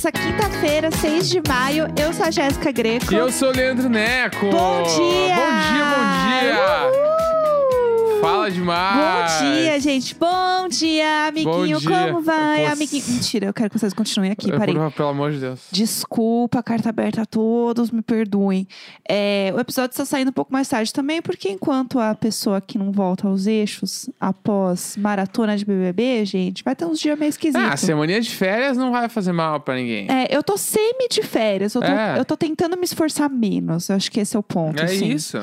nessa quinta-feira, 6 de maio. Eu sou a Jéssica Greco. E eu sou o Leandro Neco. Bom dia! Bom dia, bom dia! Uhul! Fala demais! Bom dia, gente. Bom dia, amiguinho. Bom dia. Como vai, Posso- amiguinho? Mentira, eu quero que vocês continuem aqui. É, Parei. por- Pelo amor de Deus. Desculpa, carta aberta a todos, me perdoem. É, o episódio está saindo um pouco mais tarde também, porque enquanto a pessoa que não volta aos eixos após maratona de BBB, gente, vai ter uns dias meio esquisitos. Ah, semaninha de férias não vai fazer mal pra ninguém. É, eu tô semi de férias, eu tô, É. eu tô tentando me esforçar menos. Eu acho que esse é o ponto. É assim. isso.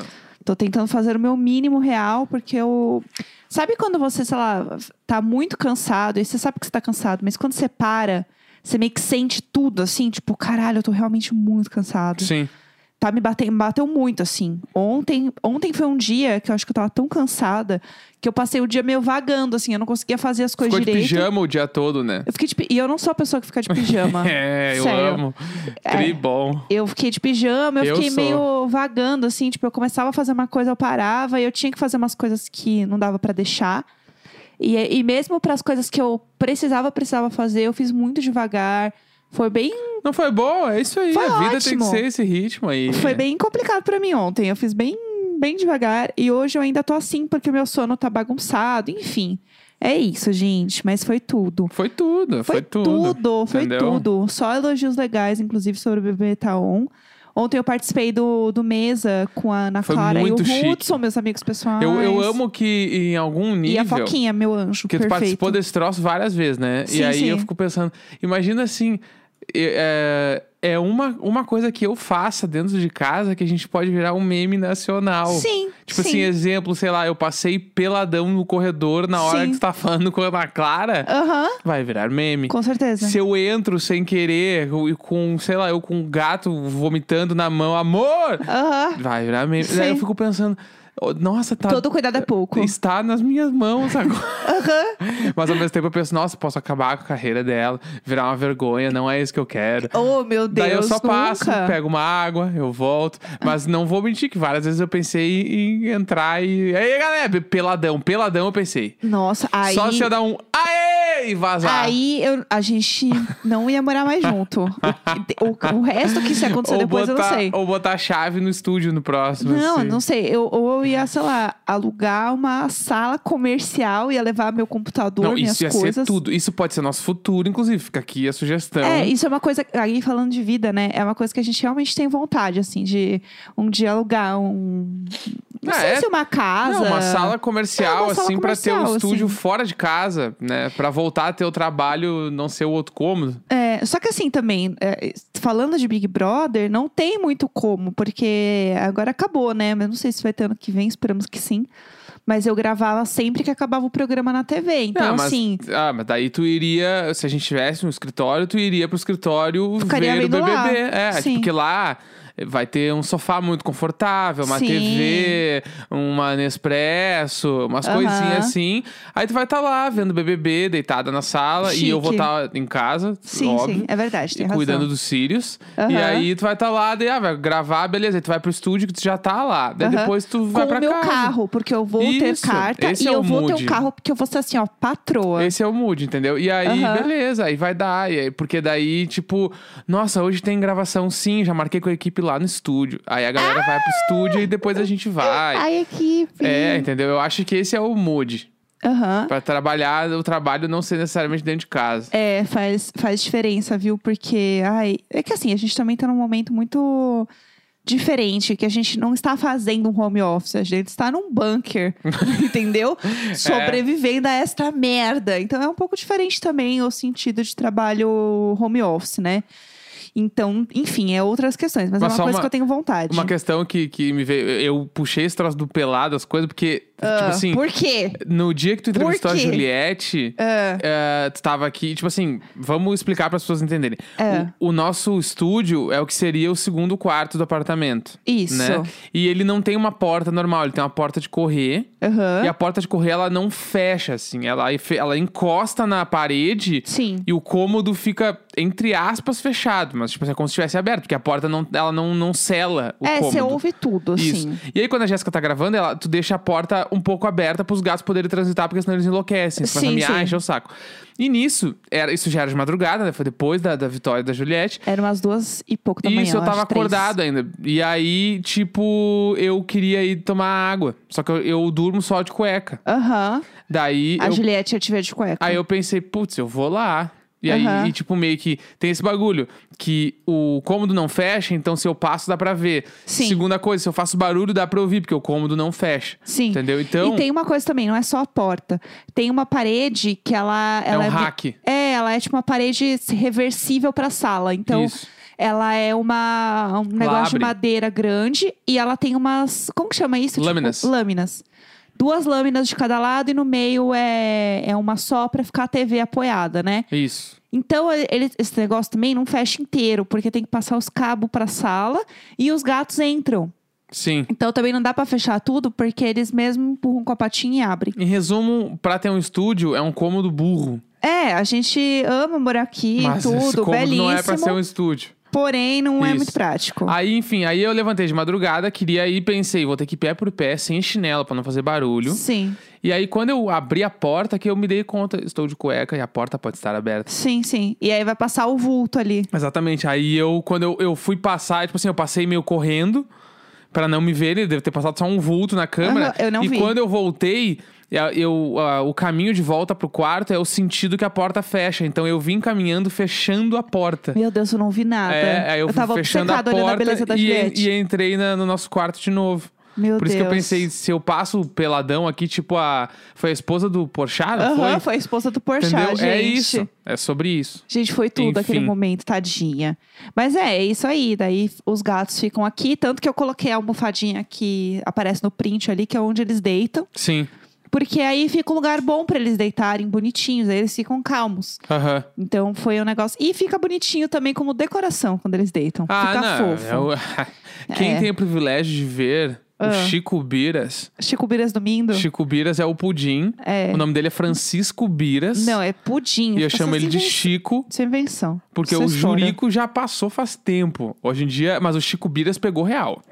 Tô tentando fazer o meu mínimo real, porque eu. Sabe quando você, sei lá, tá muito cansado, e você sabe que você tá cansado, mas quando você para, você meio que sente tudo, assim, tipo, caralho, eu tô realmente muito cansado. Sim. Tá me batendo, bateu muito, assim. Ontem, ontem foi um dia que eu acho que eu tava tão cansada que eu passei o dia meio vagando, assim, eu não conseguia fazer as coisas Ficou de direito. pijama o dia todo, né? Eu fiquei de, e eu não sou a pessoa que fica de pijama. É, eu Sério. amo. É. Tri bom. Eu fiquei de pijama, eu, Eu fiquei sou. meio vagando, assim, tipo, eu começava a fazer uma coisa, eu parava, e eu tinha que fazer umas coisas que não dava pra deixar. E, e mesmo para as coisas que eu precisava, precisava fazer, eu fiz muito devagar. Foi bem, Não foi bom? É isso aí. Foi a vida tem que ótimo. ser esse ritmo aí. foi bem complicado pra mim ontem. Eu fiz bem, bem devagar. E hoje eu ainda tô assim, porque o meu sono tá bagunçado, enfim. É isso, gente. Mas foi tudo. Foi tudo, foi, Foi tudo, foi entendeu? tudo. Só elogios legais, inclusive, sobre o bebê Taon. Ontem eu participei do, do Mesa com a Ana Foi Clara e o muito chique. Hudson, meus amigos pessoais. Eu, eu amo que em algum nível. E a Foquinha, meu anjo, Porque tu perfeito. participou desse troço várias vezes, né? Sim, e aí sim. eu fico pensando, imagina assim, é, é uma, uma coisa que eu faça dentro de casa que a gente pode virar um meme nacional. Sim, Tipo sim. assim, exemplo, sei lá, eu passei peladão no corredor na hora Sim. que tu tá falando com a Ana Clara, Aham, vai virar meme. com certeza. Se eu entro sem querer, e com, sei lá, eu com um gato vomitando na mão, amor! Aham. Vai virar meme. Sim. Daí eu fico pensando, nossa, tá. Todo cuidado é pouco. Está nas minhas mãos agora. Aham. Mas ao mesmo tempo eu penso, nossa, posso acabar com a carreira dela, virar uma vergonha, não é isso que eu quero. Oh, meu Deus, Daí eu só passo, nunca. pego uma água, eu volto. Mas não vou mentir que várias vezes eu pensei em entrar e. Aí, galera, peladão, peladão eu pensei. Nossa, aí... Só se eu dar um aê e vazar. Aí eu, a gente não ia morar mais junto. O, o- o resto que se acontecer ou depois botar, eu não sei. Ou botar a chave no estúdio no próximo. Não, assim. não sei. Eu, ou eu ia, sei lá, alugar uma sala comercial, ia levar meu computador, Não, minhas isso ia coisas. ser tudo. Isso pode ser nosso futuro, inclusive. Fica aqui a sugestão. É, isso é uma coisa. Aí falando de vida, né? É uma coisa que a gente realmente tem vontade, assim, de um dia alugar um. Não Ah, sei é? se uma casa. Não, uma sala comercial, É, uma sala assim, pra ter comercial, estúdio assim. fora de casa, né? Pra voltar a ter o trabalho, não ser o outro cômodo. É, só que assim também, é, falando de Big Brother, não tem muito como, porque agora acabou, né? Mas não sei se vai ter ano que vem, esperamos que sim. Mas eu gravava sempre que acabava o programa na TV. Então, Ah, mas, assim. Ah, mas daí tu iria, se a gente tivesse um escritório, tu iria pro escritório Ficaria ver o BBB. lá. É, tipo, porque lá vai ter um sofá muito confortável, uma Sim. TV, uma Nespresso, umas Aham. coisinhas assim. Aí tu vai estar lá vendo BBB, deitada na sala, e eu vou Chique. estar em casa, Sim, óbvio. sim, é verdade, tem e cuidando razão. dos círios. E Aham. aí tu vai estar lá, daí, ah, vai gravar, beleza. Aí tu vai pro estúdio que tu já tá lá. Daí Aham. depois tu Com vai o pra meu casa. carro, porque eu vou ter Isso, carta esse e é eu o vou ter mood. um carro porque eu vou ser assim, ó, patroa. Esse é o mood, entendeu? E aí, Aham. beleza, aí vai dar. E aí, porque daí, tipo, nossa, hoje tem gravação sim, já marquei com a equipe lá no estúdio. Aí a galera vai pro estúdio e depois a gente vai. Ai, equipe. É, entendeu? Eu acho que esse é o mood. Aham. Pra trabalhar, o trabalho não ser necessariamente dentro de casa. É, faz, faz diferença, viu? Porque, ai, é que assim, a gente também tá num momento muito diferente, que a gente não está fazendo um home office, a gente está num bunker, entendeu? Sobrevivendo a esta merda. Então é um pouco diferente também o sentido de trabalho home office, né? Então, enfim, é outras questões, mas, Mas é uma coisa uma- que eu tenho vontade. Uma questão que, que me veio. Eu puxei esse troço do pelado, as coisas, porque, Ah, tipo assim, Por quê? no dia que tu entrevistou a quê? Juliette, Ah, é, tu tava aqui, tipo assim, vamos explicar para as pessoas entenderem. É. O, o nosso estúdio é o que seria o segundo quarto do apartamento. isso. Né? E ele não tem uma porta normal, ele tem uma porta de correr. Aham. E a porta de correr, ela não fecha, assim. Ela, ela encosta na parede Sim. e o cômodo fica, entre aspas, fechado. Mas, tipo, é como se estivesse aberto, porque a porta não, ela não, não sela o É, cômodo. você ouve tudo, Isso. assim. E aí, quando a Jéssica tá gravando, ela, tu deixa a porta um pouco aberta pros gatos poderem transitar, porque senão eles enlouquecem. A Sim, sim. encher o saco. E nisso, era, isso já era de madrugada, né? Foi depois da, da vitória da Juliette. Eram umas duas e pouco da manhã. Isso, eu tava acho, três. acordado ainda. E aí, tipo, eu queria ir tomar água. Só que eu, eu durmo só de cueca. Aham. Daí A eu, Juliette ia te ver de cueca. aí eu pensei, putz, eu vou lá. E aí, e, tipo, meio que tem esse bagulho que o cômodo não fecha, então se eu passo dá pra ver. Sim. Segunda coisa, se eu faço barulho dá pra ouvir, porque o cômodo não fecha. Sim. Entendeu? Então, E tem uma coisa também, não é só a porta. Tem uma parede que ela. é ela um vi- hack. É, ela é tipo uma parede reversível pra sala. Então, Isso. ela é uma um negócio de madeira grande e ela tem umas. Como que chama isso? Tipo, Lâminas. Duas lâminas de cada lado e no meio é, é uma só pra ficar a TV apoiada, né? Isso. Então, ele- esse negócio também não fecha inteiro, porque tem que passar os cabos pra sala e os gatos entram. Sim. Então também não dá pra fechar tudo, porque eles mesmo empurram com a patinha e abrem. Em resumo, pra ter um estúdio, é um cômodo burro. É, a gente ama morar aqui, mas esse tudo, cômodo belíssimo. não é pra ser um estúdio. Porém, não é Isso. muito prático. Aí, enfim, aí eu levantei de madrugada, queria ir, pensei, vou ter que ir pé por pé, sem chinelo, pra não fazer barulho. Sim, E aí, quando eu abri a porta, que eu me dei conta, estou de cueca e a porta pode estar aberta. sim, sim. E aí vai passar o vulto ali. Exatamente. Aí eu, quando eu, eu fui passar, tipo assim, eu passei meio correndo pra não me ver, ele deve ter passado só um vulto na câmera. Aham, eu não e vi. quando eu voltei, eu, eu, o caminho de volta pro quarto é o sentido que a porta fecha. Então eu vim caminhando, fechando a porta. Meu Deus, eu não vi nada. É, aí eu, fui tava fechando a olhando a porta beleza da e, e entrei na- no nosso quarto de novo. Meu Por isso Deus. que eu pensei, se eu passo peladão aqui, tipo a. Foi a esposa do Porchat, não Aham, foi? foi a esposa do Porchat, Entendeu? gente. É isso. É sobre isso. Gente, foi tudo aquele Enfim. momento, tadinha. Mas é, é isso aí. Daí os gatos ficam aqui. Tanto que eu coloquei a almofadinha que aparece no print ali, que é onde eles deitam. Sim. Porque aí fica um lugar bom pra eles deitarem, bonitinhos. Aí eles ficam calmos. Aham. Então foi um negócio. E fica bonitinho também como decoração quando eles deitam. Ah, fica não. fofo. é o- Quem É. tem o privilégio de ver Ah. o Chico Biras. Chico Biras do Mindo? Chico Biras é o Pudim. É. O nome dele é Francisco Biras. Não, é pudim. E eu chamo ele de Chico. Isso é invenção. Porque Isso é o história. Jurico já passou faz tempo. Hoje em dia, mas o Chico Biras pegou real.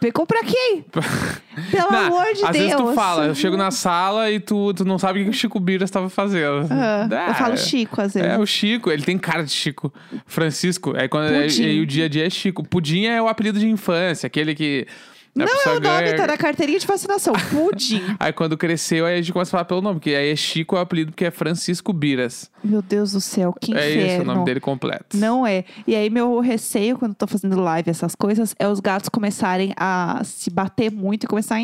Pegou pra quem? Pelo Não, amor de às Deus. vezes tu fala, eu chego na sala e tu, tu não sabe o que o Chico Biras estava fazendo. Ah, Ah, eu falo Chico, às vezes. É, o Chico, ele tem cara de Chico. Francisco. Aí, quando, aí, aí o dia a dia é Chico. Pudim é o apelido de infância, aquele que. Não é o nome, ganha- tá na carteirinha de vacinação. Pudim. Aí quando cresceu, aí a gente começa a falar pelo nome, porque aí é Chico é o apelido porque é Francisco Biras. Meu Deus do céu, que É inferno. esse o nome dele completo. Não é. E aí, meu receio quando eu tô fazendo live, essas coisas, é os gatos começarem a se bater muito e começar a.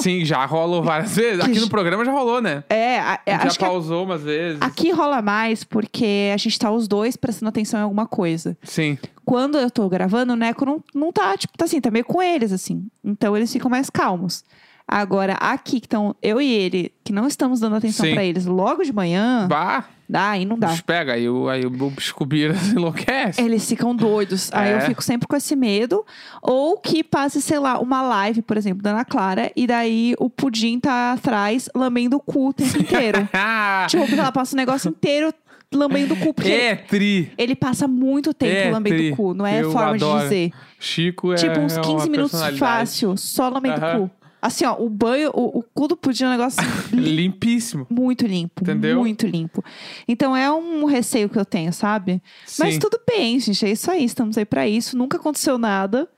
Sim, já rolou várias vezes. Aqui no programa já rolou, né? É, a- é, já a- pausou umas vezes. aqui rola mais porque a gente tá os dois prestando atenção em alguma coisa. Sim. Quando eu tô gravando, o Neco não, não tá, tipo, tá assim, tá meio com eles, assim. Então eles ficam mais calmos. Agora, aqui que estão eu e ele, que não estamos dando atenção Sim. pra eles logo de manhã, Bah, dá, aí não dá. bicho pega, aí o, aí o Chico Biras enlouquece. Eles ficam doidos. Aí eu É. fico sempre com esse medo. Ou que passe, sei lá, uma live, por exemplo, da Ana Clara, e daí o pudim tá atrás lambendo o cu o tempo inteiro. Ah, tipo, porque ela passa o negócio inteiro lambendo o cu. Porque é tri. ele passa muito tempo É, lambendo tri. o cu. Não é Eu forma adoro. de dizer. Chico é tipo, uns é 15 uma minutos fácil, só lambendo o cu. Assim, ó, o banho, o, o cu do pudim é um negócio lim- Limpíssimo. muito limpo. Entendeu? Muito limpo. Então é um receio que eu tenho, sabe? Mas Sim. tudo bem, gente. É isso aí. Estamos aí pra isso. Nunca aconteceu nada.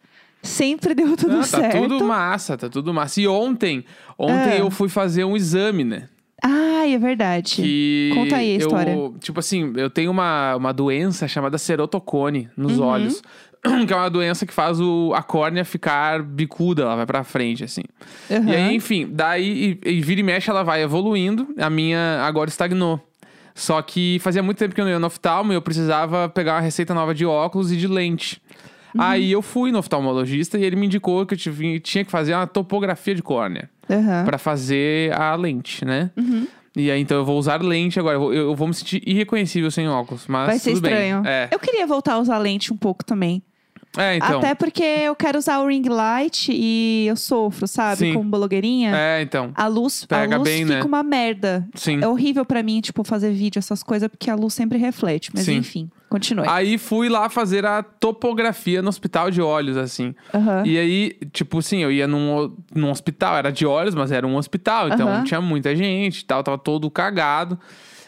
Sempre deu tudo Não, tá certo. tudo massa, tá tudo massa. E ontem, ontem Ah. eu fui fazer um exame, né? Ai, é verdade. Que Conta aí a eu, história. Tipo assim, eu tenho uma, uma doença chamada cerotocone nos Uhum. olhos. Que é uma doença que faz o, a córnea ficar bicuda, ela vai pra frente, assim. Aham. E aí, enfim, daí, e, e vira e mexe, ela vai evoluindo. A minha agora estagnou. Só que fazia muito tempo que eu não ia no oftalmo e eu precisava pegar uma receita nova de óculos e de lente. Uhum. Aí eu fui no oftalmologista e ele me indicou que eu tive- tinha que fazer uma topografia de córnea Aham. pra fazer a lente, né? Uhum. E aí, então eu vou usar lente agora. Eu vou, eu vou me sentir irreconhecível sem óculos, mas Vai ser estranho. É. Eu queria voltar a usar lente um pouco também. É, então. Até porque eu quero usar o ring light e eu sofro, sabe? Sim. Como blogueirinha. É, então. A luz, Pega a luz bem, fica né? uma merda. Sim. É horrível pra mim, tipo, fazer vídeo, essas coisas, porque a luz sempre reflete. Mas Sim. enfim, continue. Aí fui lá fazer a topografia no hospital de olhos, assim. Aham. E aí, tipo assim, eu ia num, num hospital, era de olhos, mas era um hospital, então Aham. tinha muita gente e tal, tava todo cagado.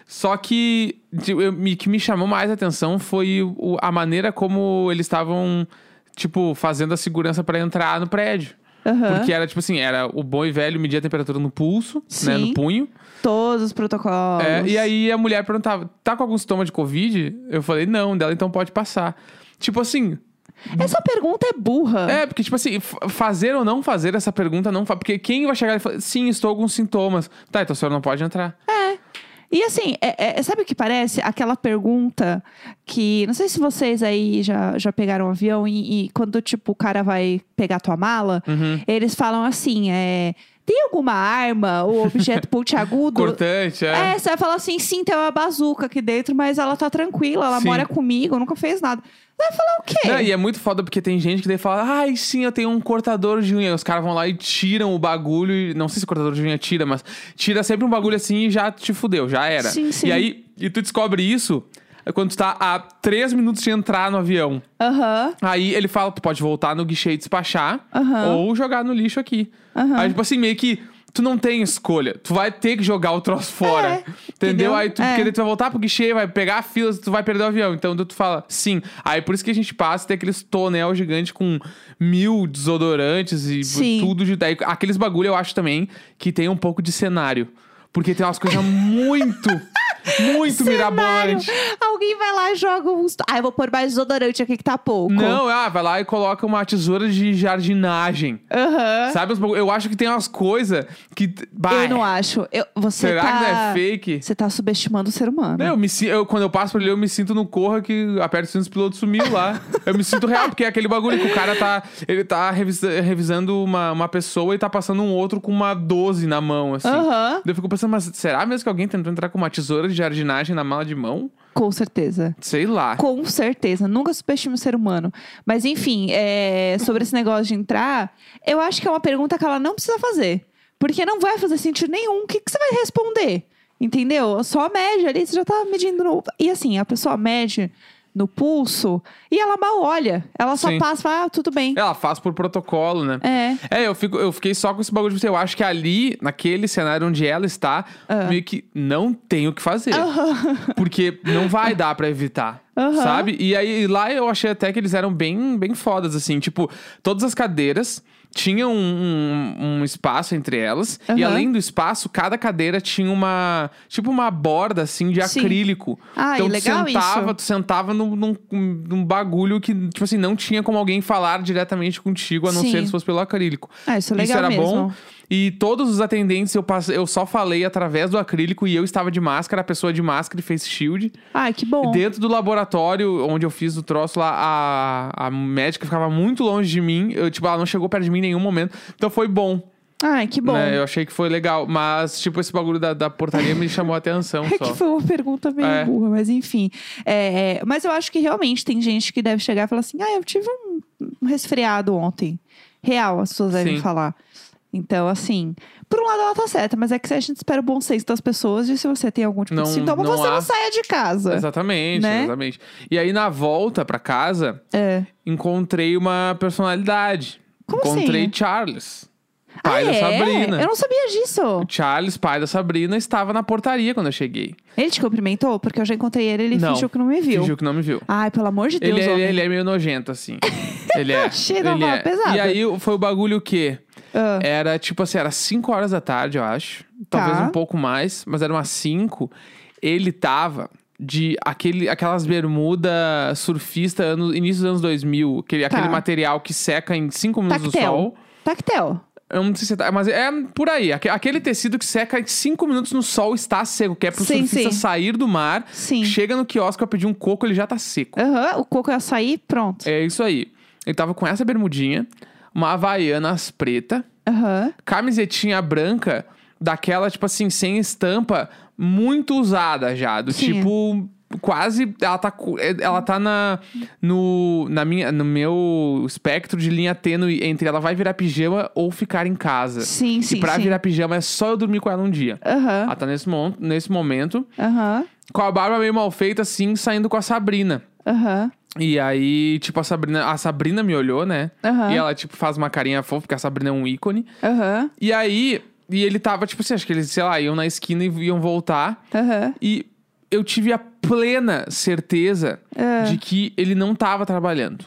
Só que o que me chamou mais atenção foi o- a maneira como eles estavam, tipo, fazendo a segurança pra entrar no prédio. Aham. Porque era, tipo assim, era o bom e velho medir a temperatura no pulso, né, Sim. no punho. Todos os protocolos. É, e aí a mulher perguntava, tá com algum sintoma de Covid? Eu falei, não, dela então pode passar. Tipo assim, Essa pergunta é burra. é, porque, tipo assim, fazer ou não fazer essa pergunta não faz. Porque quem vai chegar e falar, sim, estou com sintomas. Tá, então a senhora não pode entrar. E assim, é- é- sabe o que parece? Aquela pergunta que. Não sei se vocês aí já, já pegaram um avião e, e quando, tipo, o cara vai pegar tua mala, Uhum. eles falam assim: é. Tem alguma arma ou objeto pontiagudo? Importante, é. É, você vai falar assim, sim, tem uma bazuca aqui dentro, mas ela tá tranquila, ela Sim. mora comigo, nunca fez nada. Vai falar o quê? Não, e é muito foda porque tem gente que daí fala, ai, sim, eu tenho um cortador de unha. Os caras vão lá e tiram o bagulho. E, não sei se o cortador de unha tira, mas tira sempre um bagulho assim e já te fudeu, já era. Sim, sim. E aí, e tu descobre isso quando tu tá a três minutos de entrar no avião. Aham, Aí ele fala, tu pode voltar no guichê e despachar, Aham. ou jogar no lixo aqui. Aham. Aí, tipo assim, meio que tu não tem escolha. Tu vai ter que jogar o troço fora. É, entendeu? Aí tu, É. porque tu vai voltar pro guichê, vai pegar a fila, tu vai perder o avião. Então tu fala, sim. Aí por isso que a gente passa, tem aqueles tonel gigante com mil desodorantes e Sim. tudo de. Daí, aqueles bagulho eu acho também que tem um pouco de cenário. Porque tem umas coisas muito, muito Cenário. Alguém vai lá e joga uns. Ah, eu vou pôr mais desodorante aqui que tá pouco. Não, ah, vai lá e coloca uma tesoura de jardinagem. Aham. Sabe? uns bagulho- Eu acho que tem umas coisas que. Bah, Eu não acho. Eu, você Será tá... que não é fake? Você tá subestimando o ser humano. Não, eu me, si- eu, quando eu passo por ele, eu me sinto no corra que aperta o cinto, os pilotos sumiu lá. Eu me sinto real, porque é aquele bagulho que o cara tá. Ele tá revisa- revisando uma, uma pessoa e tá passando um outro com uma 12 na mão, assim. Aham. Daí Eu fico pensando, mas será mesmo que alguém tentou entrar com uma tesoura de jardinagem na mala de mão? Com certeza. Sei lá. Com certeza. Nunca subestime o ser humano. Mas, enfim, é, sobre esse negócio de entrar, eu acho que é uma pergunta que ela não precisa fazer. Porque não vai fazer sentido nenhum. O que, que você vai responder? Entendeu? Só mede ali, você já tá medindo no. E assim, a pessoa mede no pulso e ela mal olha. Ela só Sim. passa e fala, ah, tudo bem. Ela faz por protocolo, né? É. É, eu, fico, eu fiquei só com esse bagulho de você. Eu acho que ali, naquele cenário onde ela está, Ah. meio que não tem o que fazer. Porque não vai dar pra evitar. Sabe? E aí lá eu achei até que eles eram bem, bem fodas, assim. Tipo, todas as cadeiras tinham um, um- um espaço entre elas. E Aham. além do espaço, cada cadeira tinha uma. Tipo uma borda, assim, de Sim. acrílico. Ai, então tu sentava, isso. tu sentava num, num, num bagulho que, tipo assim, não tinha como alguém falar diretamente contigo, a não Sim. ser se fosse pelo acrílico. Ah, isso é legal era mesmo. bom. E todos os atendentes eu, eu só falei através do acrílico e eu estava de máscara, a pessoa de máscara e face shield. Ai, que bom. Dentro do laboratório onde eu fiz o troço lá, a, a médica ficava muito longe de mim. Eu, tipo, ela não chegou perto de mim em nenhum momento. Então foi bom. Ai, que bom. né? Eu achei que foi legal. Mas, tipo, esse bagulho da, da portaria me chamou a atenção É só. que foi uma pergunta meio É. burra, mas enfim. É, é, mas eu acho que realmente tem gente que deve chegar e falar assim: ah, eu tive um, um resfriado ontem. Real, as pessoas devem Sim. falar. Então, assim, por um lado ela tá certa, mas é que a gente espera o bom senso das pessoas de se você tem algum tipo Não- de sintoma, não você há- não saia de casa. Exatamente, Né? exatamente. E aí, na volta pra casa, É. encontrei uma personalidade. Como encontrei assim? Charles, pai ah, da é? Sabrina. Eu não sabia disso. O Charles, pai da Sabrina, estava na portaria quando eu cheguei. Ele te cumprimentou? Porque eu já encontrei ele ele Não, fingiu que não me viu. Fingiu que não me viu. Ai, pelo amor de Deus, Ele, é- homem. ele é meio nojento, assim. ele é. Cheiro ele é. pesada. E aí foi o bagulho que Ah, era tipo assim, era 5 horas da tarde, eu acho. Talvez Tá. um pouco mais, mas era umas 5. Ele tava de aquele, aquelas bermuda surfista ano, início dos anos 2000, aquele, Tá. aquele material que seca em 5 minutos no Tactel. sol. Tactel. Eu não sei se tá, mas é por aí. Aque- Aquele tecido que seca em 5 minutos no sol está seco, que é pro Sim, surfista sim. sair do mar, Sim. chega no quiosque pra pedir um coco, ele já tá seco. Aham, o coco ia sair, pronto. É isso aí. Ele tava com essa bermudinha, uma havaianas preta, Aham. camisetinha branca, daquela, tipo assim, sem estampa, muito usada já. Do Sim. tipo, quase. Ela tá, é, ela tá na, no, na minha, no meu espectro de linha tênue entre ela vai virar pijama ou ficar em casa. Sim, sim, e pra sim. virar pijama é só eu dormir com ela um dia. Aham. Ela tá nesse, mon nesse momento, Aham. com a barba meio mal feita, assim, saindo com a Sabrina. Aham. E aí, tipo, a Sabrina, a Sabrina me olhou, né? Aham. E ela, tipo, faz uma carinha fofa, porque a Sabrina é um ícone. Aham. E aí, e ele tava, tipo assim, acho que eles, sei lá, iam na esquina e iam voltar. Aham. E eu tive a plena certeza Ah. de que ele não tava trabalhando.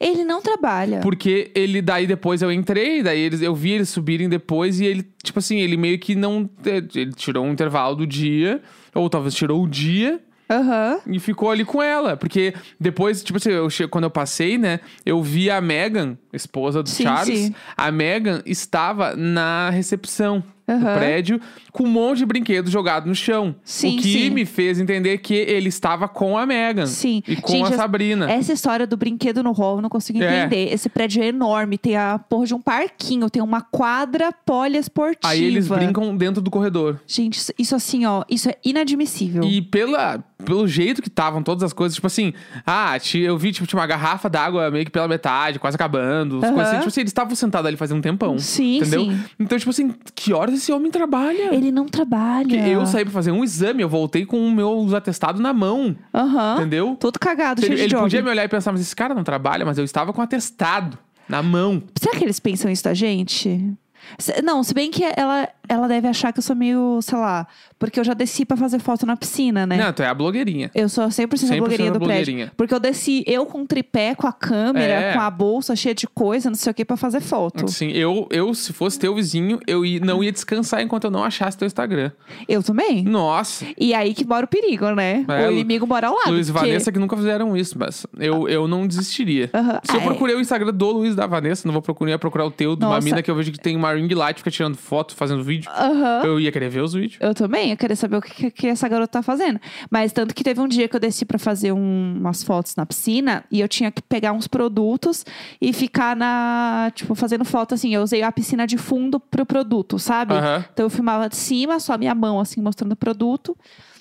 Ele não trabalha. Porque ele, daí depois eu entrei, daí eles, eu vi eles subirem depois e ele, tipo assim, ele meio que não. Ele tirou um intervalo do dia, ou talvez tirou o dia. Aham. E ficou ali com ela. Porque depois, tipo assim, eu che- quando eu passei, né? Eu vi a Megan, esposa do Sim, Charles. sim. A Megan estava na recepção do Aham. prédio com um monte de brinquedo jogado no chão. Sim, o que sim. me fez entender que ele estava com a Megan. Sim. E com Gente, a Sabrina. Essa história do brinquedo no hall, eu não consigo É. entender. Esse prédio é enorme, tem a porra de um parquinho, tem uma quadra poliesportiva. Aí eles brincam dentro do corredor. Gente, isso- assim, ó, isso é inadmissível. E pela, pelo jeito que estavam todas as coisas, tipo assim, ah, eu vi, tipo, tinha uma garrafa d'água meio que pela metade, quase acabando. Aham. coisas assim, tipo assim, eles estavam sentados ali fazendo um tempão. Sim, entendeu? sim. Então, tipo assim, que horas esse homem trabalha? Ele não trabalha. Eu saí pra fazer um exame, eu voltei com o meu atestado na mão, Aham. entendeu? Todo cagado, Ele, cheio de ele job. podia me olhar e pensar, mas esse cara não trabalha, mas eu estava com atestado na mão. Será que eles pensam isso da gente? Se- Não, se bem que ela, ela deve achar que eu sou meio, sei lá, porque eu já desci pra fazer foto na piscina, né? Não, tu é a blogueirinha. Eu sou 100%, 100% a blogueirinha do blogueirinha. prédio. Porque eu desci, eu com tripé, com a câmera, É. com a bolsa cheia de coisa, não sei o que, pra fazer foto. Sim, eu, eu, se fosse teu vizinho, eu não ia descansar enquanto eu não achasse teu Instagram. Eu também. Nossa. E aí que mora o perigo, né? É, o inimigo mora lado. Luiz e porque- Vanessa que nunca fizeram isso, mas eu, eu não desistiria. Se eu Ah, é. procurei o Instagram do Luiz da Vanessa, não vou procurar, ia procurar o teu, de uma mina que eu vejo que tem uma ring light, fica tirando foto, fazendo vídeo. Aham. Eu ia querer ver os vídeos. Eu também, eu queria saber o que, que essa garota tá fazendo. Mas tanto que teve um dia que eu desci pra fazer um- umas fotos na piscina e eu tinha que pegar uns produtos e ficar na, tipo, fazendo foto assim. Eu usei a piscina de fundo pro produto, sabe? Aham. Então eu filmava de cima, só a minha mão assim mostrando o produto.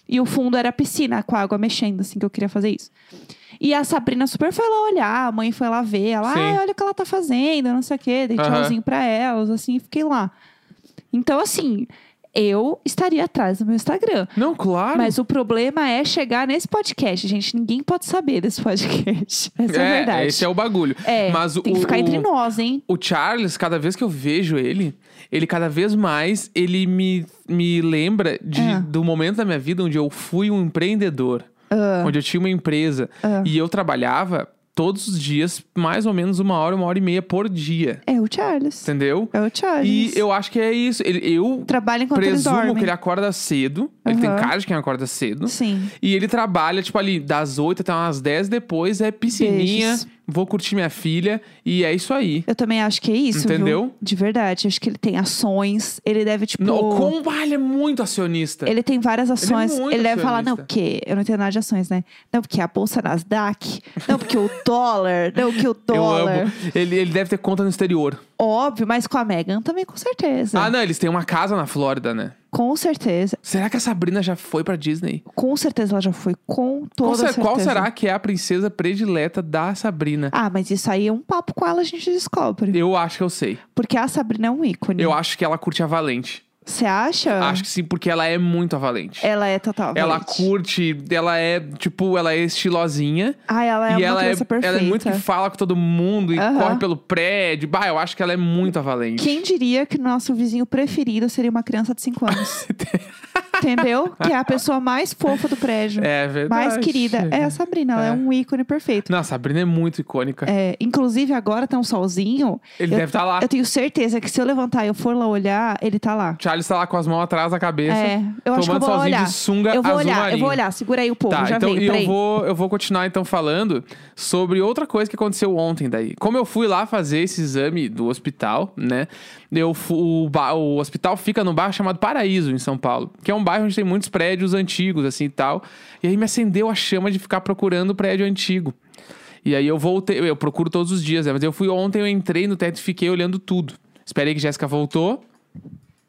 E o fundo era a piscina, com a água mexendo, assim, que eu queria fazer isso. E a Sabrina super foi lá olhar, a mãe foi lá ver. Ela, ai, olha o que ela tá fazendo, não sei o quê. Dei Aham. tchauzinho pra elas, assim, e fiquei lá. Então, assim, eu estaria atrás do meu Instagram. Não, claro. Mas o problema é chegar nesse podcast, gente. Ninguém pode saber desse podcast. Essa é, a verdade. Esse é o bagulho. É, Mas o, tem que ficar o- entre nós, hein? O Charles, cada vez que eu vejo ele, ele cada vez mais, ele me, me lembra de, Ah. do momento da minha vida onde eu fui um empreendedor. Ah. Onde eu tinha uma empresa. Ah. E eu trabalhava todos os dias, mais ou menos uma hora, uma hora e meia por dia. É o Charles. Entendeu? É o Charles. E eu acho que é isso. Ele, eu Trabalha enquanto presumo dormem. que ele acorda cedo. Ele tem cara de quem acorda cedo. Sim. E ele trabalha, tipo, ali, das 8 até umas 10 depois, é piscininha, Beijos. Vou curtir minha filha, e é isso aí. Eu também acho que é isso, viu? Entendeu? De verdade. Acho que ele tem ações. Ele deve, tipo... Não, como ah, ele é muito acionista. Ele tem várias ações. muito Ele, deve falar, não, porque eu não entendo nada de ações, né? Não, porque a bolsa Nasdaq. Não, porque o dólar. Não, que o dólar. Ele, ele deve ter conta no exterior. Óbvio, mas com a Megan também, com certeza. Ah, não, eles têm uma casa na Flórida, né? Com certeza. Será que a Sabrina já foi pra Disney? Com certeza ela já foi. Com toda Qual, certeza. qual será que é a princesa predileta da Sabrina? Ah, mas isso aí é um papo com ela, a gente descobre. Eu acho que eu sei. Porque a Sabrina é um ícone. Eu acho que ela curte a Valente. Você acha? Acho que sim, porque ela é muito a Valente. Ela é total. Ela curte, ela é, tipo, ela é estilosinha. Ah, ela é e uma ela é, criança perfeita. ela é muito que fala com todo mundo e corre pelo prédio. Bah, eu acho que ela é muito a Valente. Quem diria que nosso vizinho preferido seria uma criança de 5 anos? Entendeu? Que é a pessoa mais fofa do prédio. É verdade. mais querida. É a Sabrina, ela é, É. um ícone perfeito. Não, a Sabrina é muito icônica. É, inclusive, agora tá um solzinho. Ele eu, deve estar lá. Eu tenho certeza que se eu levantar e eu for lá olhar, ele tá lá. Charles tá lá com as mãos atrás da cabeça. É, eu acho que eu tomando vou sozinho olhar. de sunga eu vou azul olhar, eu marinho. vou olhar. Segura aí o povo, Tá, já então veio, e eu vou, eu vou continuar então falando sobre outra coisa que aconteceu ontem daí. Como eu fui lá fazer esse exame do hospital, né? Eu o, o hospital fica num bairro chamado Paraíso, em São Paulo, que é um bairro onde tem muitos prédios antigos assim e tal. E aí me acendeu a chama de ficar procurando prédio antigo. E aí eu voltei, eu procuro todos os dias, né? Mas eu fui ontem, eu entrei no teto e fiquei olhando tudo. Esperei que Jéssica voltou.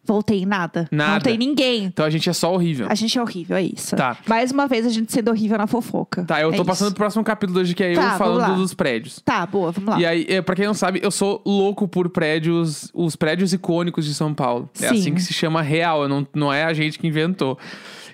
Voltei, nada. Não Nada. tem ninguém. Então a gente é só horrível. A gente é horrível, é isso. Tá. Mais uma vez a gente sendo horrível na fofoca. Tá, eu É tô isso. passando pro próximo capítulo hoje, que é Tá, eu falando dos prédios. Tá, boa, vamos lá. E aí, é, pra quem não sabe, eu sou louco por prédios, os prédios icônicos de São Paulo. É Sim. assim que se chama real, não, não é a gente que inventou.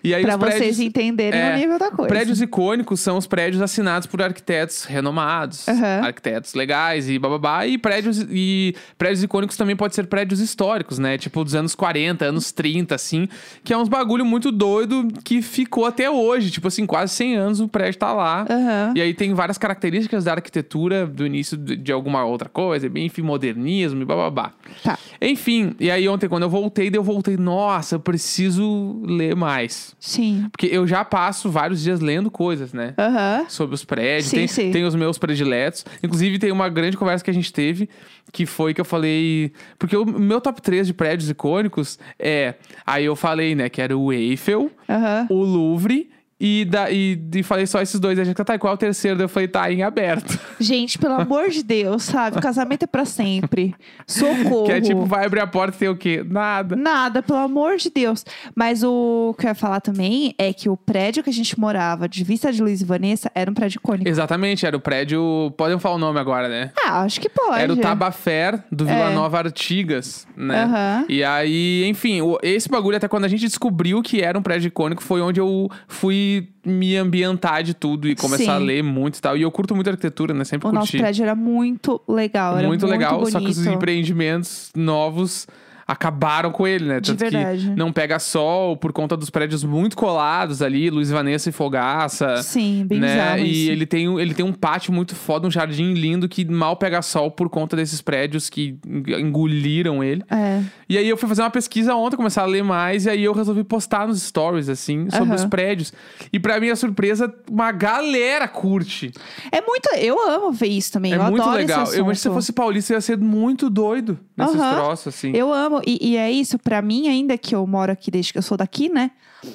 E aí Pra os prédios, vocês entenderem é, o nível da coisa. prédios icônicos são os prédios assinados por arquitetos renomados, Aham. arquitetos legais e bababá. E prédios, e prédios icônicos também pode ser prédios históricos, né? Tipo dos anos 40, anos 30, assim. Que é uns bagulho muito doido que ficou até hoje. Tipo assim, quase 100 anos o prédio tá lá. Aham. E aí tem várias características da arquitetura do início de alguma outra coisa, enfim, modernismo e bababá. Tá. Enfim, e aí ontem quando eu voltei, eu voltei, nossa, eu preciso ler mais. Sim. Porque eu já passo vários dias lendo coisas, né? Aham. Sobre os prédios, Sim, tem, sim. tem os meus prediletos. Inclusive, tem uma grande conversa que a gente teve, que foi que eu falei. Porque o meu top 3 de prédios icônicos é. Aí eu falei, né, que era o Eiffel, Aham. o Louvre. E, da, e, e falei só esses dois. A gente tá, e qual é o terceiro? Eu falei, tá em aberto. Gente, pelo amor de Deus, sabe? O casamento é pra sempre. Socorro. Que é tipo, vai abrir a porta e tem o quê? Nada. Nada, pelo amor de Deus. Mas o que eu ia falar também é que o prédio que a gente morava, de Vista de Luiz e Vanessa, era um prédio icônico. Exatamente, era o prédio. Podem falar o nome agora, né? Ah, acho que pode. Era o Tabafer do Vila É. Nova Artigas, né? Aham. E aí, enfim, esse bagulho, até quando a gente descobriu que era um prédio icônico, foi onde eu fui me ambientar de tudo e começar Sim. a ler muito e tal. E eu curto muito arquitetura, né? Sempre O nosso curti. prédio era muito legal. Era muito, muito, legal, bonito. só que os empreendimentos novos acabaram com ele, né? De Tanto verdade. que não pega sol por conta dos prédios muito colados ali, Luiz Vanessa e Fogaça. Sim, bem né? bizarro E isso. ele tem, um- ele tem um pátio muito foda, um jardim lindo que mal pega sol por conta desses prédios que engoliram ele. É. E aí eu fui fazer uma pesquisa ontem, começar a ler mais, e aí eu resolvi postar nos stories, assim, sobre Aham. os prédios. E pra minha surpresa, uma galera curte. É muito. Eu amo ver isso também. é eu muito legal. Eu acho que se eu fosse paulista, eu ia ser muito doido nesses Aham. troços, assim. Eu amo. E, e é isso, pra mim, ainda que eu moro aqui desde que eu sou daqui, né?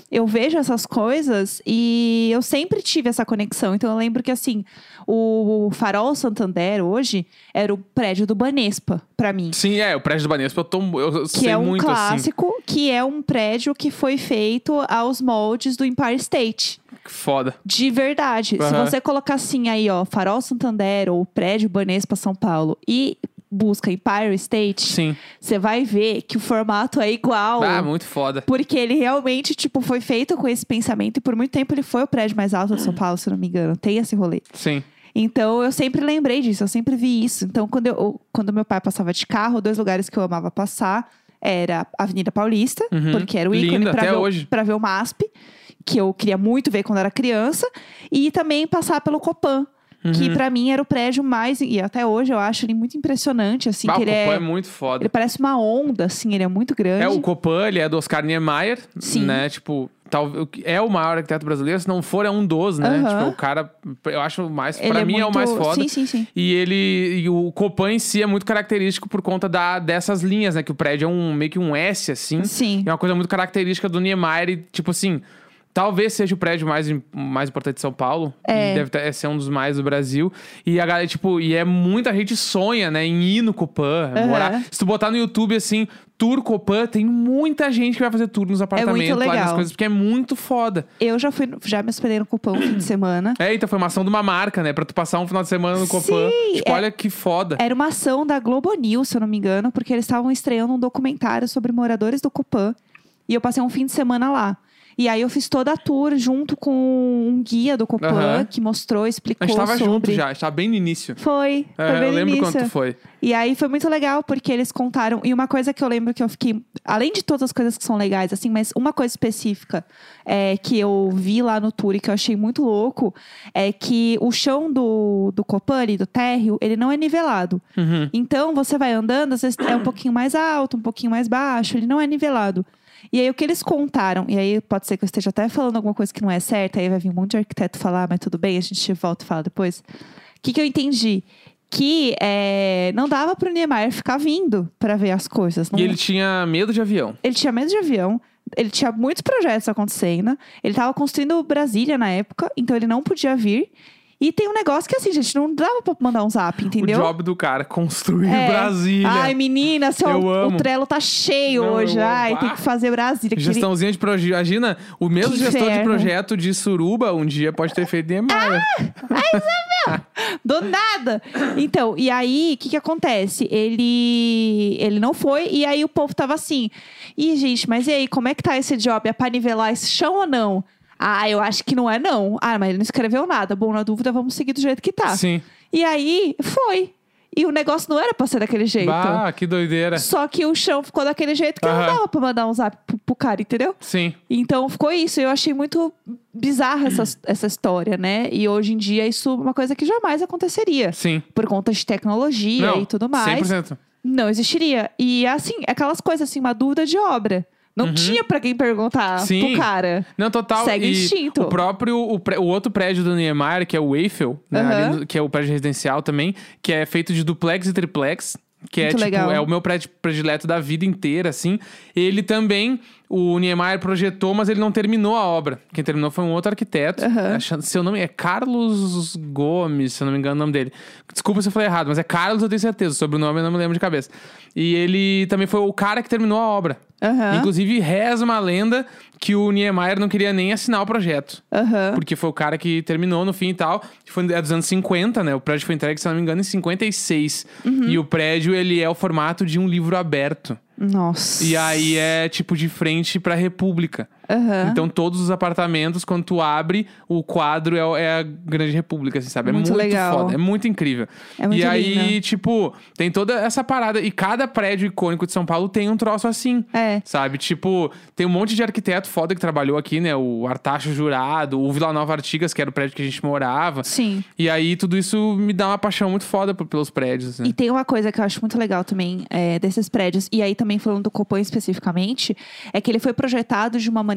Eu vejo essas coisas e eu sempre tive essa conexão. Então eu lembro que, assim, o Farol Santander hoje era o prédio do Banespa, pra mim. Sim, é, o prédio do Banespa, eu, tô, eu Que sei é um muito assim. clássico, que é um prédio que foi feito aos moldes do Empire State. Que foda. De verdade. Se Aham. você colocar assim aí, ó, Farol Santander ou Prédio Banespa São Paulo e busca Empire State, Sim. você vai ver que o formato é igual. Ah, muito foda. Porque ele realmente, tipo, foi feito com esse pensamento e por muito tempo ele foi o prédio mais alto de São Paulo, se não me engano. Tem esse rolê. Sim. Então eu sempre lembrei disso, eu sempre vi isso. Então quando, eu, quando meu pai passava de carro, dois lugares que eu amava passar era a Avenida Paulista, Uhum. porque era o ícone Linda, pra ver, hoje. pra ver o MASP, que eu queria muito ver quando era criança, e também passar pelo Copan. Que Uhum. pra mim era o prédio mais. E até hoje eu acho ele muito impressionante, assim, Bah, que o ele Copan é... é. muito foda. Ele parece uma onda, assim, ele é muito grande. É, o Copan, ele é do Oscar Niemeyer, Sim. né? Tipo, é o maior arquiteto brasileiro, se não for, é um dos, né? Aham. Tipo, o cara, eu acho mais, Ele pra é mim é o mais muito- foda. Sim, sim, sim. E ele, e o Copan em si é muito característico por conta da, dessas linhas, né? Que o prédio é um, meio que um S, assim. Sim. É uma coisa muito característica do Niemeyer e, tipo assim... Talvez seja o prédio mais, mais importante de São Paulo. É. E deve ter- ser um dos mais do Brasil. E a galera, tipo, e é muita gente sonha, né, em ir no Copan, Aham. morar. Se tu botar no YouTube assim, Tour Copan, tem muita gente que vai fazer tour nos apartamentos lá nas legal. coisas, porque é muito foda. Eu já fui, já me hospedei no Cupom um fim de semana. É, então foi uma ação de uma marca, né? Pra tu passar um final de semana no Copan. Sim, Tipo, é- olha que foda. Era uma ação da Globo News, se eu não me engano, porque eles estavam estreando um documentário sobre moradores do Copan. E eu passei um fim de semana lá. E aí eu fiz toda a tour junto com um guia do Copan Aham. que mostrou, explicou A gente tava sobre. junto já, a gente tava bem no início. Foi, É, foi bem eu no lembro início. quando tu foi. E aí foi muito legal, porque eles contaram. E uma coisa que eu lembro que eu fiquei. Além de todas as coisas que são legais, assim, mas uma coisa específica é, que eu vi lá no tour e que eu achei muito louco é que o chão do, do Copan, ali, do térreo, ele não é nivelado. Uhum. Então você vai andando, às vezes é um pouquinho mais alto, um pouquinho mais baixo, ele não é nivelado. E aí o que eles contaram, e aí pode ser que eu esteja até falando alguma coisa que não é certa, aí vai vir um monte de arquiteto falar, mas tudo bem, a gente volta e fala depois. O que, que eu entendi? Que é, não dava pro Niemeyer ficar vindo para ver as coisas. Não- E ele tinha medo de avião. ele tinha medo de avião, ele tinha muitos projetos acontecendo, ele tava construindo Brasília na época, então ele não podia vir. E tem um negócio que assim, gente, não dava pra mandar um zap, entendeu? O job do cara, construir É. Brasília. Ai, menina, seu, Eu o amo. Trello tá cheio Não, hoje. Ai, tem Ah. que fazer Brasília. Gestãozinha de projeto. Imagina, o mesmo Que gestor de inferno. projeto de Suruba um dia pode ter feito Niemeyer. Do nada! Então, e aí, o que que acontece? Ele, ele não foi, e aí o povo tava assim, ih, gente, mas e aí, como é que tá esse job? É pra nivelar esse chão ou não? Ah, eu acho que não é não. Ah, mas ele não escreveu nada. Bom, na dúvida, vamos seguir do jeito que tá. Sim. E aí, foi. E o negócio não era pra ser daquele jeito. Bah, que doideira. Só que o chão ficou daquele jeito que não Aham. dava pra mandar um zap pro, pro cara, entendeu? Sim. Então ficou isso. Eu achei muito bizarra essa, essa história, né? E hoje em dia isso é uma coisa que jamais aconteceria. Sim. Por conta de tecnologia Não, e tudo mais. 100%. Não existiria. E assim, aquelas coisas assim, uma dúvida de obra. Não tinha pra quem perguntar Uhum. Sim. pro cara. Não, total. Segue e instinto. O próprio, o, o outro prédio do Niemeyer, que é o Eiffel, né, ali no- que é o prédio residencial também, que é feito de duplex e triplex. Que é Muito tipo, legal. é o meu prédio predileto da vida inteira, assim. Ele também, o Niemeyer projetou, mas ele não terminou a obra. Quem terminou foi um outro arquiteto. Seu nome é Carlos Gomes, se eu não me engano o nome dele. Desculpa se eu falei errado, mas é Carlos, eu tenho certeza. Sobre o nome eu não me lembro de cabeça. E ele também foi o cara que terminou a obra. Aham. Inclusive, reza uma lenda que o Niemeyer não queria nem assinar o projeto. Aham. Porque foi o cara que terminou no fim e tal. Foi é dos anos 50, né? O prédio foi entregue, se não me engano, em 56. Uhum. E o prédio, ele é o formato de um livro aberto. Nossa. E aí é, tipo, de frente pra República. Aham. Então, todos os apartamentos, quando tu abre, o quadro é, é a Grande República, assim, sabe? Muito é muito legal. foda, é muito incrível. É muito e aí, lindo. tipo, tem toda essa parada. E cada prédio icônico de São Paulo tem um troço assim. É. Sabe? Tipo, tem um monte de arquiteto foda que trabalhou aqui, né? O Artacho Jurado, o Vila Nova Artigas, que era o prédio que a gente morava. Sim. E aí, tudo isso me dá uma paixão muito foda pelos prédios. Assim. E tem uma coisa que eu acho muito legal também é, desses prédios, e aí também falando do Copan especificamente, é que ele foi projetado de uma maneira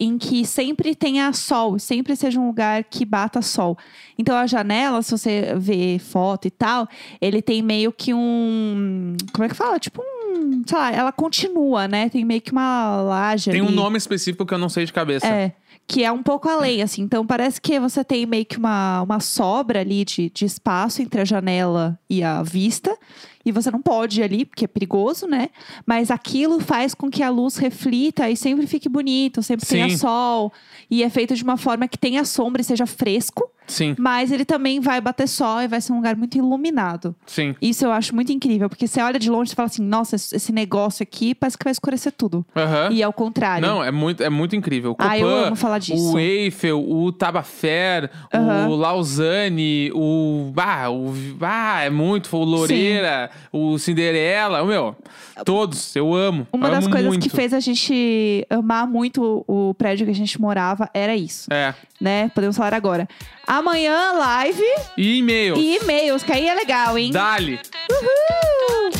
em que sempre tenha sol, sempre seja um lugar que bata sol. Então a janela, se você vê foto e tal, ele tem meio que um. Como é que fala? Tipo um. Sei lá, ela continua, né? Tem meio que uma laje Tem um ali. nome específico que eu não sei de cabeça. É. Que é um pouco além, assim. Então, parece que você tem meio que uma, uma sobra ali de, de espaço entre a janela e a vista. E você não pode ir ali, porque é perigoso, né? Mas aquilo faz com que a luz reflita e sempre fique bonito, sempre tenha Sim. sol. E é feito de uma forma que tenha sombra e seja fresco. Sim, Mas ele também vai bater sol e vai ser um lugar muito iluminado. sim. Isso eu acho muito incrível, porque você olha de longe e fala assim: nossa, esse negócio aqui parece que vai escurecer tudo. Aham. E ao contrário. Não, é muito, é muito incrível. O Ah, eu Copan, amo falar disso. O Eiffel, o Tabafer, Aham. o Lausanne, o. Ah, o. Ah, é muito. O Loureira, o Cinderela. o Meu, todos. Eu amo. Uma das amo coisas muito. que fez a gente amar muito o prédio que a gente morava era isso, É. né? Podemos falar agora. Amanhã, live E e-mail. e e-mails, que aí é legal, hein? Dali. Uhul!